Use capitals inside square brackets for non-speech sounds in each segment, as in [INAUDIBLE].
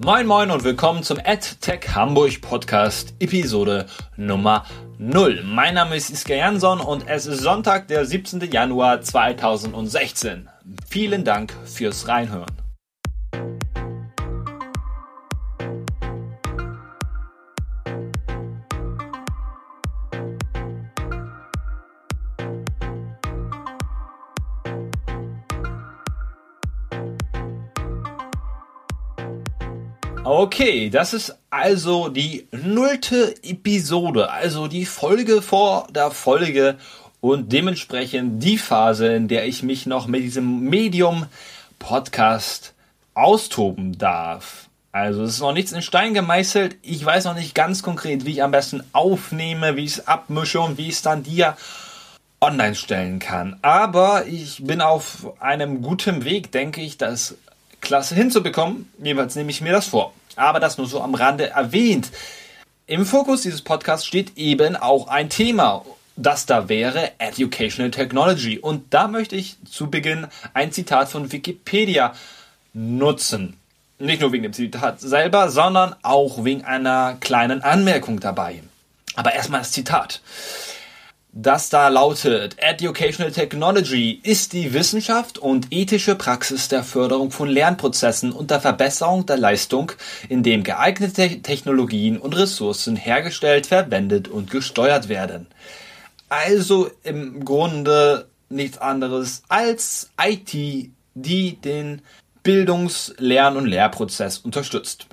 Moin Moin und willkommen zum AdTech Hamburg Podcast Episode Nummer 0. Mein Name ist Iska Jansson und es ist Sonntag, der 17. Januar 2016. Vielen Dank fürs Reinhören. Okay, das ist also die nullte Episode, also die Folge vor der Folge und dementsprechend die Phase, in der ich mich noch mit diesem Medium Podcast austoben darf. Also es ist noch nichts in Stein gemeißelt. Ich weiß noch nicht ganz konkret, wie ich am besten aufnehme, wie ich es abmische und wie ich es dann dir online stellen kann. Aber ich bin auf einem guten Weg, denke ich, das klasse hinzubekommen. Jedenfalls nehme ich mir das vor aber das nur so am Rande erwähnt. Im Fokus dieses Podcasts steht eben auch ein Thema. Das da wäre Educational Technology. Und da möchte ich zu Beginn ein Zitat von Wikipedia nutzen. Nicht nur wegen dem Zitat selber, sondern auch wegen einer kleinen Anmerkung dabei. Aber erstmal das Zitat das da lautet, Educational Technology ist die Wissenschaft und ethische Praxis der Förderung von Lernprozessen und der Verbesserung der Leistung, indem geeignete Technologien und Ressourcen hergestellt, verwendet und gesteuert werden. Also im Grunde nichts anderes als IT, die den Bildungs-, Lern- und Lehrprozess unterstützt.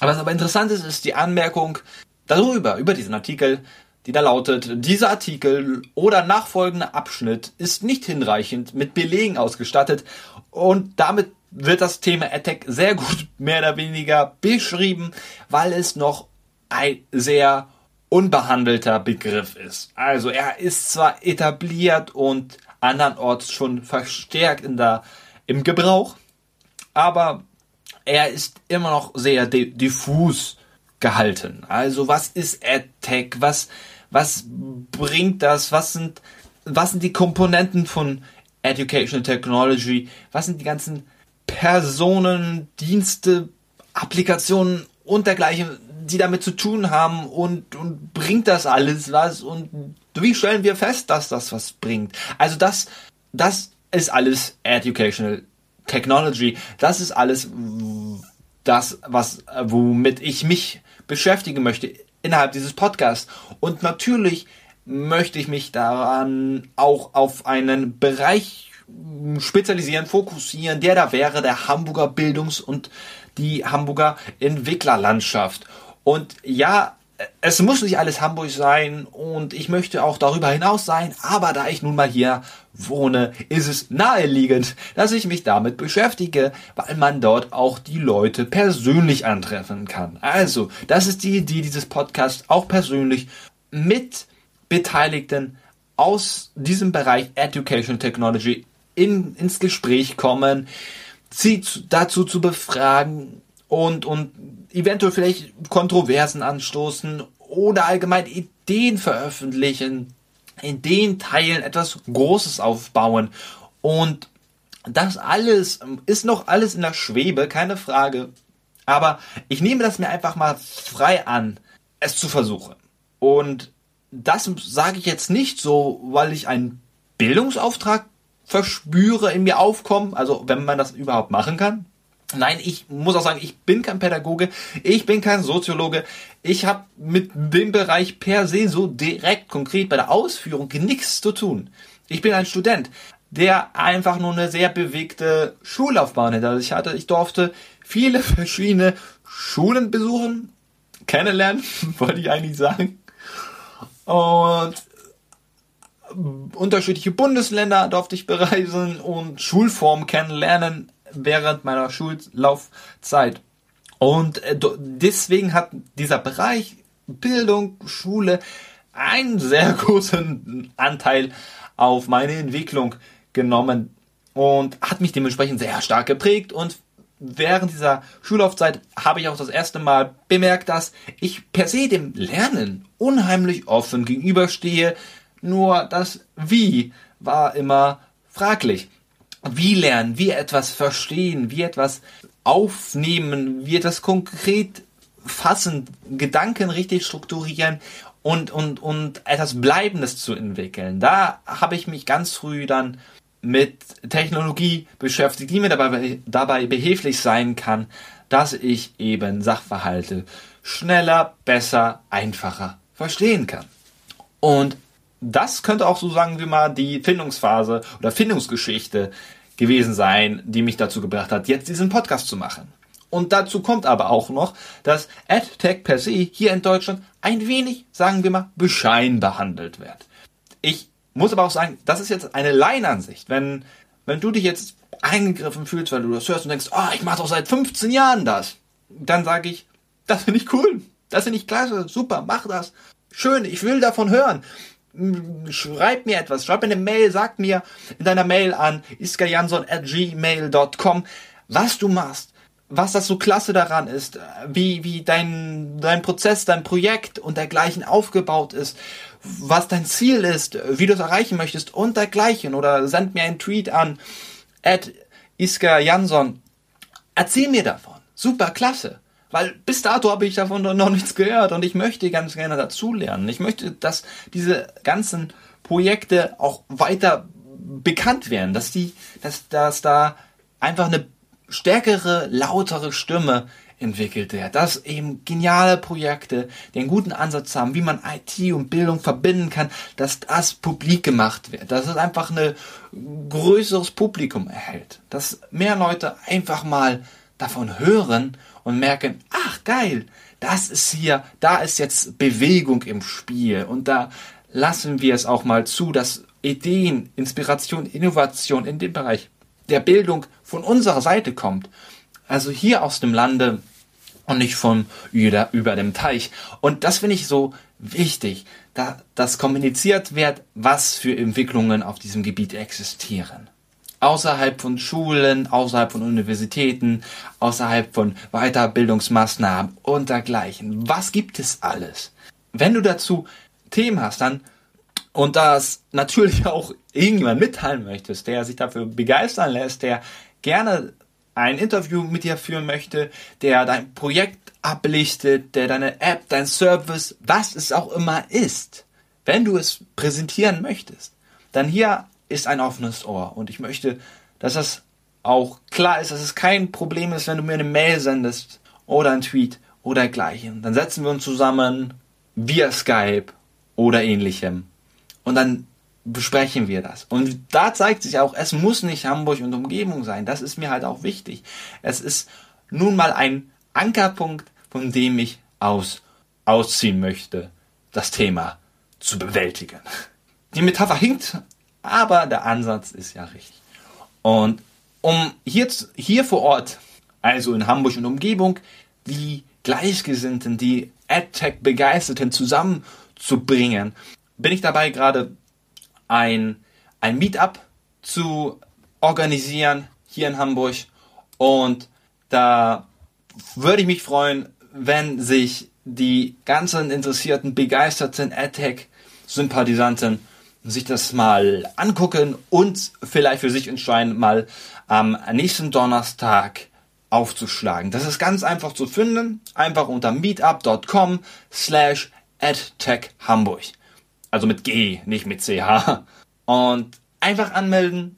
Was aber interessant ist, ist die Anmerkung darüber, über diesen Artikel, die da lautet, dieser Artikel oder nachfolgende Abschnitt ist nicht hinreichend mit Belegen ausgestattet und damit wird das Thema Attack sehr gut [LAUGHS] mehr oder weniger beschrieben, weil es noch ein sehr unbehandelter Begriff ist. Also er ist zwar etabliert und andernorts schon verstärkt in der, im Gebrauch, aber er ist immer noch sehr diffus gehalten. Also was ist AdTech? Was, was bringt das? Was sind, was sind die Komponenten von Educational Technology? Was sind die ganzen Personen, Dienste, Applikationen und dergleichen, die damit zu tun haben und, und bringt das alles was und wie stellen wir fest, dass das was bringt? Also das, das ist alles Educational Technology. Das ist alles das, was, womit ich mich beschäftigen möchte innerhalb dieses Podcasts. Und natürlich möchte ich mich daran auch auf einen Bereich spezialisieren, fokussieren, der da wäre der Hamburger Bildungs- und die Hamburger Entwicklerlandschaft. Und ja, es muss nicht alles Hamburg sein und ich möchte auch darüber hinaus sein, aber da ich nun mal hier wohne, ist es naheliegend, dass ich mich damit beschäftige, weil man dort auch die Leute persönlich antreffen kann. Also, das ist die Idee dieses Podcasts, auch persönlich mit Beteiligten aus diesem Bereich Education Technology in, ins Gespräch kommen, sie zu, dazu zu befragen und, und eventuell vielleicht Kontroversen anstoßen oder allgemein Ideen veröffentlichen, in den Teilen etwas Großes aufbauen. Und das alles ist noch alles in der Schwebe, keine Frage. Aber ich nehme das mir einfach mal frei an, es zu versuchen. Und das sage ich jetzt nicht so, weil ich einen Bildungsauftrag verspüre in mir aufkommen, also wenn man das überhaupt machen kann. Nein, ich muss auch sagen, ich bin kein Pädagoge, ich bin kein Soziologe. Ich habe mit dem Bereich per se so direkt konkret bei der Ausführung nichts zu tun. Ich bin ein Student, der einfach nur eine sehr bewegte Schullaufbahn hinter sich hatte. Ich durfte viele [LAUGHS] verschiedene Schulen besuchen, kennenlernen, [LAUGHS] wollte ich eigentlich sagen. Und unterschiedliche Bundesländer durfte ich bereisen und Schulformen kennenlernen während meiner Schullaufzeit. Und äh, deswegen hat dieser Bereich Bildung, Schule einen sehr [LAUGHS] großen Anteil auf meine Entwicklung genommen und hat mich dementsprechend sehr stark geprägt. Und während dieser Schullaufzeit habe ich auch das erste Mal bemerkt, dass ich per se dem Lernen unheimlich offen gegenüberstehe, nur das Wie war immer fraglich wie lernen, wie etwas verstehen, wie etwas aufnehmen, wie das konkret fassen, Gedanken richtig strukturieren und, und, und etwas Bleibendes zu entwickeln. Da habe ich mich ganz früh dann mit Technologie beschäftigt, die mir dabei, dabei behilflich sein kann, dass ich eben Sachverhalte schneller, besser, einfacher verstehen kann. Und das könnte auch so sagen wir mal die Findungsphase oder Findungsgeschichte gewesen sein, die mich dazu gebracht hat, jetzt diesen Podcast zu machen. Und dazu kommt aber auch noch, dass AdTech per se hier in Deutschland ein wenig, sagen wir mal, bescheiden behandelt wird. Ich muss aber auch sagen, das ist jetzt eine Laienansicht. Wenn, wenn du dich jetzt eingegriffen fühlst, weil du das hörst und denkst, oh, ich mache doch seit 15 Jahren das, dann sage ich, das finde ich cool, das finde ich klasse, super, mach das. Schön, ich will davon hören. Schreib mir etwas, schreib mir eine Mail, sag mir in deiner Mail an iskajansson at gmail.com, was du machst, was das so klasse daran ist, wie, wie dein, dein Prozess, dein Projekt und dergleichen aufgebaut ist, was dein Ziel ist, wie du es erreichen möchtest und dergleichen. Oder send mir einen Tweet an at Iska Jansson. Erzähl mir davon. Super, klasse. Weil bis dato habe ich davon noch nichts gehört und ich möchte ganz gerne dazulernen. Ich möchte, dass diese ganzen Projekte auch weiter bekannt werden, dass die, dass, dass da einfach eine stärkere, lautere Stimme entwickelt wird. Dass eben geniale Projekte, einen guten Ansatz haben, wie man IT und Bildung verbinden kann, dass das publik gemacht wird. Dass es einfach ein größeres Publikum erhält. Dass mehr Leute einfach mal davon hören und merken, ach geil, das ist hier, da ist jetzt Bewegung im Spiel und da lassen wir es auch mal zu, dass Ideen, Inspiration, Innovation in dem Bereich der Bildung von unserer Seite kommt. Also hier aus dem Lande und nicht von über, über dem Teich. Und das finde ich so wichtig, da, dass kommuniziert wird, was für Entwicklungen auf diesem Gebiet existieren. Außerhalb von Schulen, außerhalb von Universitäten, außerhalb von Weiterbildungsmaßnahmen und dergleichen. Was gibt es alles? Wenn du dazu Themen hast, dann und das natürlich [LAUGHS] auch irgendjemand mitteilen möchtest, der sich dafür begeistern lässt, der gerne ein Interview mit dir führen möchte, der dein Projekt ablichtet, der deine App, dein Service, was es auch immer ist, wenn du es präsentieren möchtest, dann hier ist ein offenes Ohr und ich möchte, dass das auch klar ist, dass es kein Problem ist, wenn du mir eine Mail sendest oder ein Tweet oder gleichen. Dann setzen wir uns zusammen via Skype oder ähnlichem und dann besprechen wir das. Und da zeigt sich auch, es muss nicht Hamburg und Umgebung sein. Das ist mir halt auch wichtig. Es ist nun mal ein Ankerpunkt, von dem ich aus ausziehen möchte, das Thema zu bewältigen. Die Metapher hinkt, aber der Ansatz ist ja richtig. Und um hier, hier vor Ort, also in Hamburg und Umgebung, die Gleichgesinnten, die AdTech-Begeisterten zusammenzubringen, bin ich dabei gerade ein, ein Meetup zu organisieren hier in Hamburg und da würde ich mich freuen, wenn sich die ganzen interessierten, begeisterten AdTech-Sympathisanten sich das mal angucken und vielleicht für sich entscheiden, mal am nächsten Donnerstag aufzuschlagen. Das ist ganz einfach zu finden, einfach unter meetup.com slash Hamburg. Also mit G, nicht mit CH. Und einfach anmelden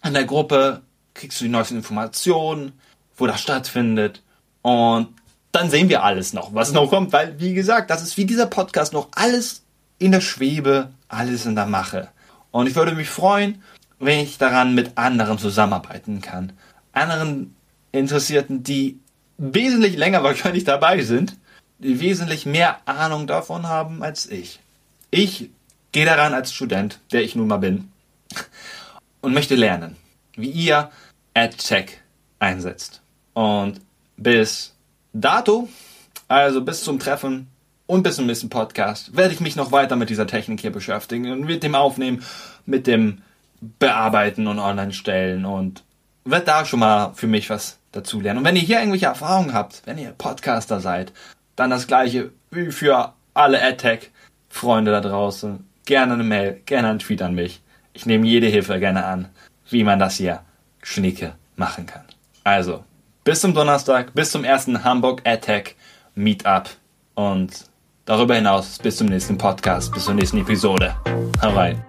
an der Gruppe, kriegst du die neuesten Informationen, wo das stattfindet. Und dann sehen wir alles noch, was noch kommt, weil, wie gesagt, das ist wie dieser Podcast noch alles in der Schwebe, alles in der Mache. Und ich würde mich freuen, wenn ich daran mit anderen zusammenarbeiten kann. Anderen Interessierten, die wesentlich länger [LAUGHS] wahrscheinlich dabei sind, die wesentlich mehr Ahnung davon haben als ich. Ich gehe daran als Student, der ich nun mal bin, [LAUGHS] und möchte lernen, wie ihr AdTech einsetzt. Und bis dato, also bis zum Treffen und bis zum nächsten Podcast, werde ich mich noch weiter mit dieser Technik hier beschäftigen und mit dem Aufnehmen, mit dem Bearbeiten und Online stellen und werde da schon mal für mich was dazu lernen. Und wenn ihr hier irgendwelche Erfahrungen habt, wenn ihr Podcaster seid, dann das gleiche wie für alle AdTech-Freunde da draußen gerne eine Mail, gerne einen Tweet an mich. Ich nehme jede Hilfe gerne an, wie man das hier schnicke machen kann. Also, bis zum Donnerstag, bis zum ersten Hamburg Attack Meetup und darüber hinaus bis zum nächsten Podcast, bis zur nächsten Episode. Hau rein.